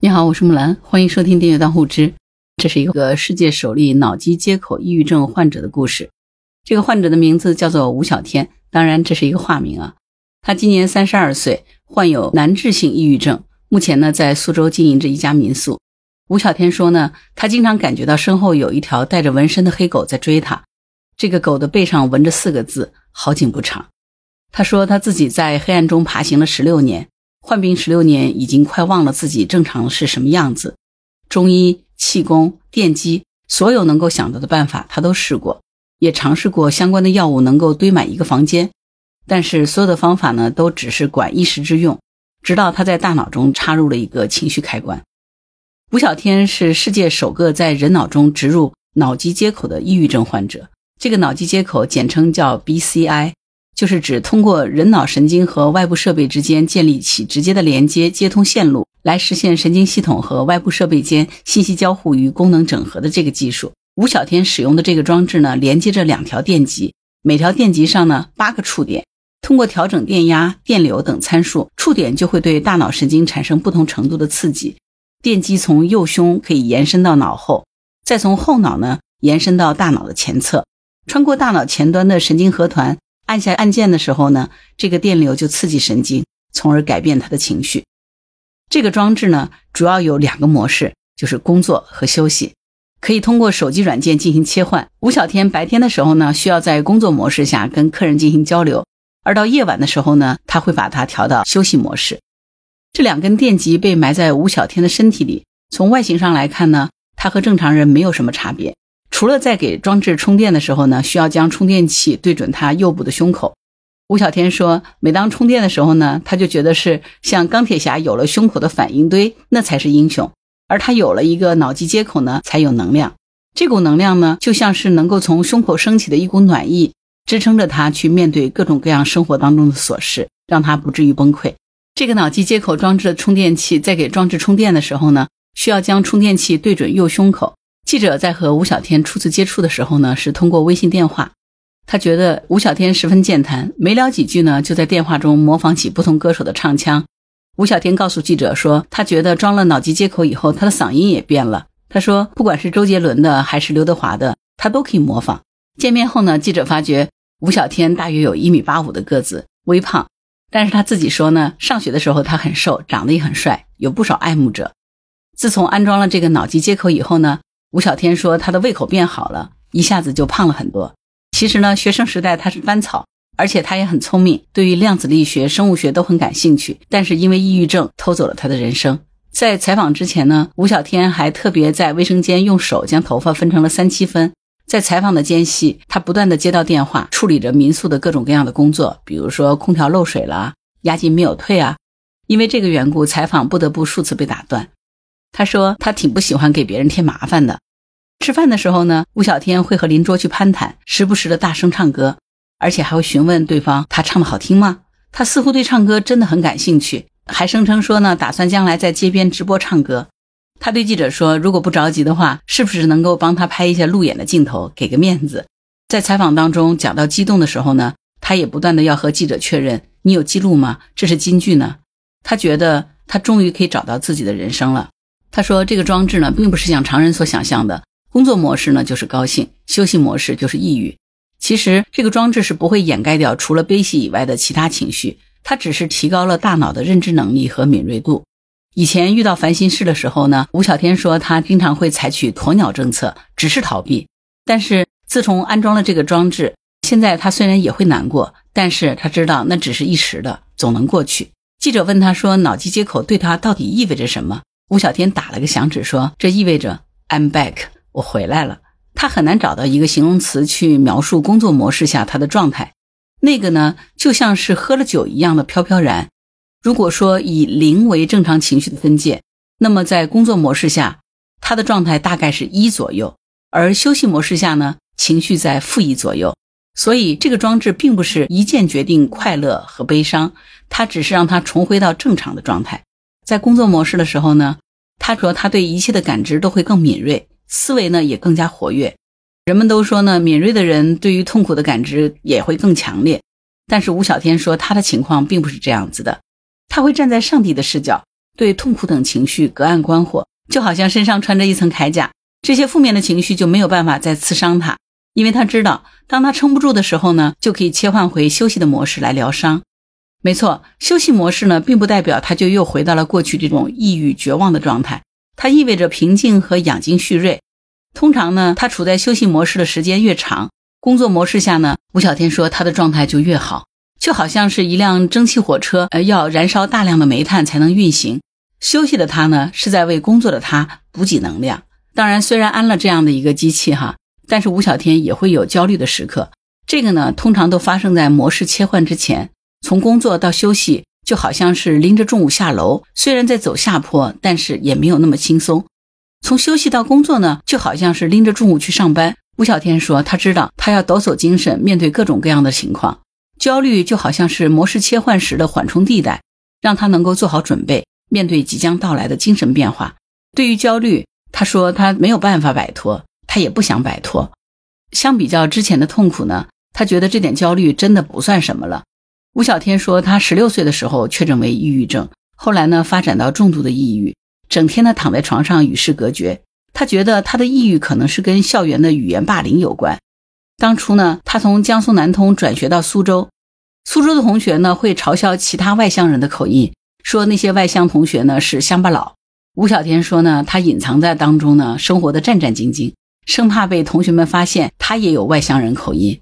你好，我是木兰，欢迎收听订阅当户知。这是一个世界首例脑机接口抑郁症患者的故事。这个患者的名字叫做吴小天，当然这是一个化名啊。他今年三十二岁，患有难治性抑郁症，目前呢在苏州经营着一家民宿。吴小天说呢，他经常感觉到身后有一条带着纹身的黑狗在追他，这个狗的背上纹着四个字“好景不长”。他说他自己在黑暗中爬行了十六年。患病十六年，已经快忘了自己正常是什么样子。中医、气功、电击，所有能够想到的办法，他都试过，也尝试过相关的药物，能够堆满一个房间。但是所有的方法呢，都只是管一时之用。直到他在大脑中插入了一个情绪开关。吴小天是世界首个在人脑中植入脑机接口的抑郁症患者。这个脑机接口简称叫 BCI。就是指通过人脑神经和外部设备之间建立起直接的连接、接通线路，来实现神经系统和外部设备间信息交互与功能整合的这个技术。吴小天使用的这个装置呢，连接着两条电极，每条电极上呢八个触点，通过调整电压、电流等参数，触点就会对大脑神经产生不同程度的刺激。电击从右胸可以延伸到脑后，再从后脑呢延伸到大脑的前侧，穿过大脑前端的神经核团。按下按键的时候呢，这个电流就刺激神经，从而改变他的情绪。这个装置呢，主要有两个模式，就是工作和休息，可以通过手机软件进行切换。吴小天白天的时候呢，需要在工作模式下跟客人进行交流，而到夜晚的时候呢，他会把它调到休息模式。这两根电极被埋在吴小天的身体里，从外形上来看呢，他和正常人没有什么差别。除了在给装置充电的时候呢，需要将充电器对准他右部的胸口。吴小天说，每当充电的时候呢，他就觉得是像钢铁侠有了胸口的反应堆，那才是英雄；而他有了一个脑机接口呢，才有能量。这股能量呢，就像是能够从胸口升起的一股暖意，支撑着他去面对各种各样生活当中的琐事，让他不至于崩溃。这个脑机接口装置的充电器在给装置充电的时候呢，需要将充电器对准右胸口。记者在和吴小天初次接触的时候呢，是通过微信电话。他觉得吴小天十分健谈，没聊几句呢，就在电话中模仿起不同歌手的唱腔。吴小天告诉记者说，他觉得装了脑机接口以后，他的嗓音也变了。他说，不管是周杰伦的还是刘德华的，他都可以模仿。见面后呢，记者发觉吴小天大约有一米八五的个子，微胖。但是他自己说呢，上学的时候他很瘦，长得也很帅，有不少爱慕者。自从安装了这个脑机接口以后呢。吴小天说：“他的胃口变好了，一下子就胖了很多。其实呢，学生时代他是班草，而且他也很聪明，对于量子力学、生物学都很感兴趣。但是因为抑郁症偷走了他的人生。在采访之前呢，吴小天还特别在卫生间用手将头发分成了三七分。在采访的间隙，他不断的接到电话，处理着民宿的各种各样的工作，比如说空调漏水了，押金没有退啊。因为这个缘故，采访不得不数次被打断。”他说他挺不喜欢给别人添麻烦的。吃饭的时候呢，吴小天会和邻桌去攀谈，时不时的大声唱歌，而且还会询问对方他唱的好听吗？他似乎对唱歌真的很感兴趣，还声称说呢，打算将来在街边直播唱歌。他对记者说，如果不着急的话，是不是能够帮他拍一下路演的镜头，给个面子？在采访当中讲到激动的时候呢，他也不断的要和记者确认：你有记录吗？这是金句呢？他觉得他终于可以找到自己的人生了。他说：“这个装置呢，并不是像常人所想象的，工作模式呢就是高兴，休息模式就是抑郁。其实这个装置是不会掩盖掉除了悲喜以外的其他情绪，它只是提高了大脑的认知能力和敏锐度。以前遇到烦心事的时候呢，吴小天说他经常会采取鸵鸟政策，只是逃避。但是自从安装了这个装置，现在他虽然也会难过，但是他知道那只是一时的，总能过去。”记者问他说：“脑机接口对他到底意味着什么？”吴小天打了个响指，说：“这意味着 I'm back，我回来了。”他很难找到一个形容词去描述工作模式下他的状态。那个呢，就像是喝了酒一样的飘飘然。如果说以零为正常情绪的分界，那么在工作模式下，他的状态大概是一左右；而休息模式下呢，情绪在负一左右。所以这个装置并不是一键决定快乐和悲伤，它只是让他重回到正常的状态。在工作模式的时候呢，他说他对一切的感知都会更敏锐，思维呢也更加活跃。人们都说呢，敏锐的人对于痛苦的感知也会更强烈。但是吴小天说他的情况并不是这样子的，他会站在上帝的视角，对痛苦等情绪隔岸观火，就好像身上穿着一层铠甲，这些负面的情绪就没有办法再刺伤他，因为他知道，当他撑不住的时候呢，就可以切换回休息的模式来疗伤。没错，休息模式呢，并不代表他就又回到了过去这种抑郁绝望的状态，它意味着平静和养精蓄锐。通常呢，他处在休息模式的时间越长，工作模式下呢，吴小天说他的状态就越好，就好像是一辆蒸汽火车，呃，要燃烧大量的煤炭才能运行。休息的他呢，是在为工作的他补给能量。当然，虽然安了这样的一个机器哈，但是吴小天也会有焦虑的时刻。这个呢，通常都发生在模式切换之前。从工作到休息，就好像是拎着重物下楼，虽然在走下坡，但是也没有那么轻松。从休息到工作呢，就好像是拎着重物去上班。吴小天说，他知道他要抖擞精神面对各种各样的情况。焦虑就好像是模式切换时的缓冲地带，让他能够做好准备，面对即将到来的精神变化。对于焦虑，他说他没有办法摆脱，他也不想摆脱。相比较之前的痛苦呢，他觉得这点焦虑真的不算什么了。吴小天说，他十六岁的时候确诊为抑郁症，后来呢发展到重度的抑郁，整天呢躺在床上与世隔绝。他觉得他的抑郁可能是跟校园的语言霸凌有关。当初呢，他从江苏南通转学到苏州，苏州的同学呢会嘲笑其他外乡人的口音，说那些外乡同学呢是乡巴佬。吴小天说呢，他隐藏在当中呢，生活的战战兢兢，生怕被同学们发现他也有外乡人口音。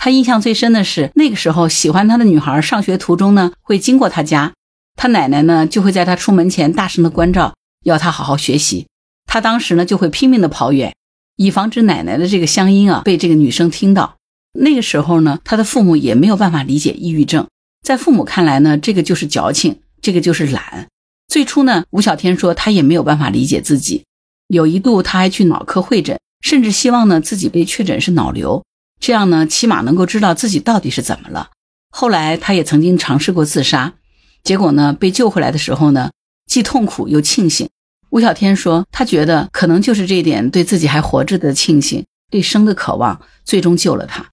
他印象最深的是，那个时候喜欢他的女孩上学途中呢，会经过他家，他奶奶呢就会在他出门前大声的关照，要他好好学习。他当时呢就会拼命的跑远，以防止奶奶的这个乡音啊被这个女生听到。那个时候呢，他的父母也没有办法理解抑郁症，在父母看来呢，这个就是矫情，这个就是懒。最初呢，吴小天说他也没有办法理解自己，有一度他还去脑科会诊，甚至希望呢自己被确诊是脑瘤。这样呢，起码能够知道自己到底是怎么了。后来他也曾经尝试过自杀，结果呢，被救回来的时候呢，既痛苦又庆幸。吴小天说，他觉得可能就是这一点对自己还活着的庆幸，对生的渴望，最终救了他。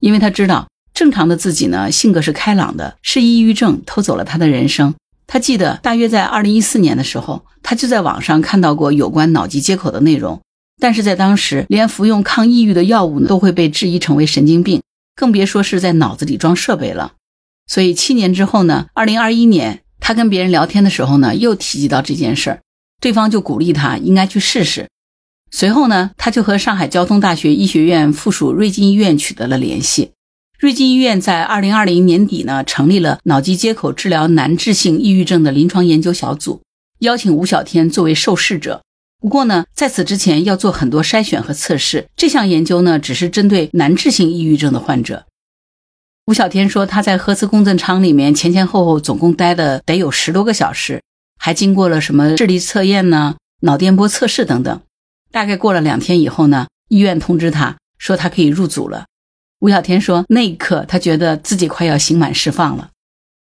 因为他知道，正常的自己呢，性格是开朗的，是抑郁症偷走了他的人生。他记得，大约在二零一四年的时候，他就在网上看到过有关脑机接口的内容。但是在当时，连服用抗抑郁的药物呢，都会被质疑成为神经病，更别说是在脑子里装设备了。所以七年之后呢，二零二一年，他跟别人聊天的时候呢，又提及到这件事儿，对方就鼓励他应该去试试。随后呢，他就和上海交通大学医学院附属瑞金医院取得了联系。瑞金医院在二零二零年底呢，成立了脑机接口治疗难治性抑郁症的临床研究小组，邀请吴小天作为受试者。不过呢，在此之前要做很多筛选和测试。这项研究呢，只是针对难治性抑郁症的患者。吴小天说，他在核磁共振舱里面前前后后总共待的得有十多个小时，还经过了什么智力测验呢、脑电波测试等等。大概过了两天以后呢，医院通知他说他可以入组了。吴小天说，那一刻他觉得自己快要刑满释放了。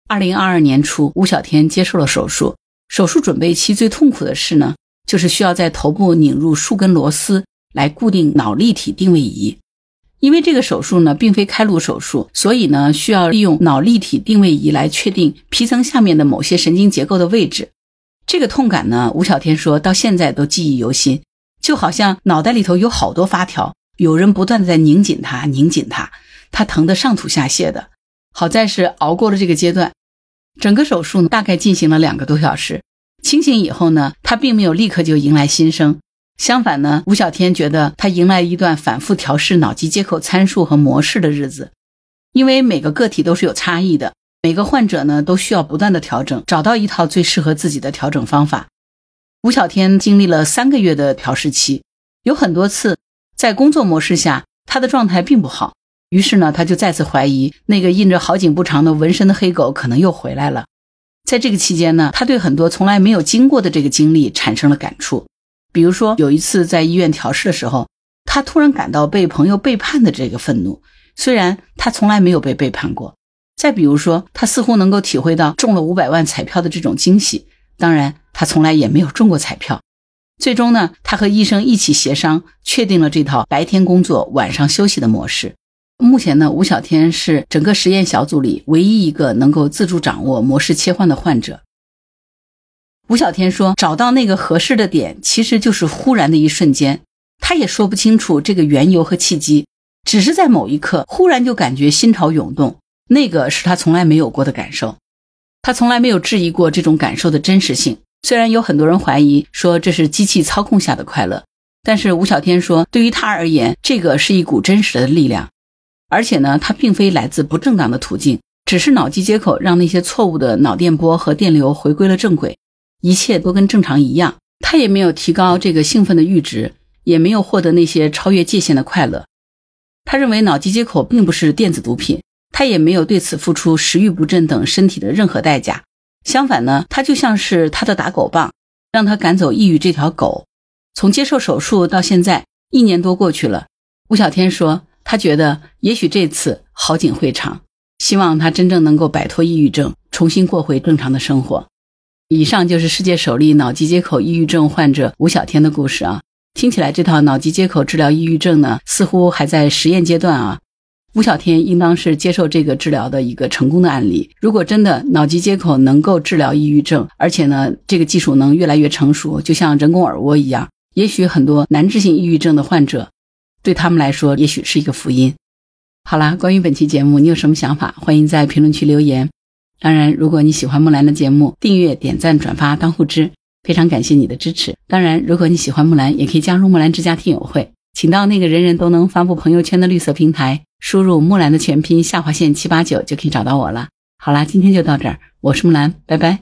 二零二二年初，吴小天接受了手术。手术准备期最痛苦的事呢？就是需要在头部拧入数根螺丝来固定脑立体定位仪，因为这个手术呢并非开颅手术，所以呢需要利用脑立体定位仪来确定皮层下面的某些神经结构的位置。这个痛感呢，吴小天说到现在都记忆犹新，就好像脑袋里头有好多发条，有人不断的在拧紧它，拧紧它，他疼得上吐下泻的。好在是熬过了这个阶段，整个手术呢大概进行了两个多小时。清醒以后呢，他并没有立刻就迎来新生，相反呢，吴小天觉得他迎来一段反复调试脑机接口参数和模式的日子，因为每个个体都是有差异的，每个患者呢都需要不断的调整，找到一套最适合自己的调整方法。吴小天经历了三个月的调试期，有很多次在工作模式下，他的状态并不好，于是呢，他就再次怀疑那个印着好景不长的纹身的黑狗可能又回来了。在这个期间呢，他对很多从来没有经过的这个经历产生了感触。比如说，有一次在医院调试的时候，他突然感到被朋友背叛的这个愤怒，虽然他从来没有被背叛过。再比如说，他似乎能够体会到中了五百万彩票的这种惊喜，当然他从来也没有中过彩票。最终呢，他和医生一起协商，确定了这套白天工作、晚上休息的模式。目前呢，吴小天是整个实验小组里唯一一个能够自主掌握模式切换的患者。吴小天说，找到那个合适的点，其实就是忽然的一瞬间，他也说不清楚这个缘由和契机，只是在某一刻，忽然就感觉心潮涌动，那个是他从来没有过的感受，他从来没有质疑过这种感受的真实性。虽然有很多人怀疑说这是机器操控下的快乐，但是吴小天说，对于他而言，这个是一股真实的力量，而且呢，它并非来自不正当的途径，只是脑机接口让那些错误的脑电波和电流回归了正轨。一切都跟正常一样，他也没有提高这个兴奋的阈值，也没有获得那些超越界限的快乐。他认为脑机接口并不是电子毒品，他也没有对此付出食欲不振等身体的任何代价。相反呢，他就像是他的打狗棒，让他赶走抑郁这条狗。从接受手术到现在，一年多过去了。吴小天说，他觉得也许这次好景会长，希望他真正能够摆脱抑郁症，重新过回正常的生活。以上就是世界首例脑机接口抑郁症患者吴小天的故事啊，听起来这套脑机接口治疗抑郁症呢，似乎还在实验阶段啊。吴小天应当是接受这个治疗的一个成功的案例。如果真的脑机接口能够治疗抑郁症，而且呢，这个技术能越来越成熟，就像人工耳蜗一样，也许很多难治性抑郁症的患者，对他们来说，也许是一个福音。好啦，关于本期节目，你有什么想法？欢迎在评论区留言。当然，如果你喜欢木兰的节目，订阅、点赞、转发当护知，非常感谢你的支持。当然，如果你喜欢木兰，也可以加入木兰之家听友会，请到那个人人都能发布朋友圈的绿色平台，输入木兰的全拼下划线七八九就可以找到我了。好啦，今天就到这儿，我是木兰，拜拜。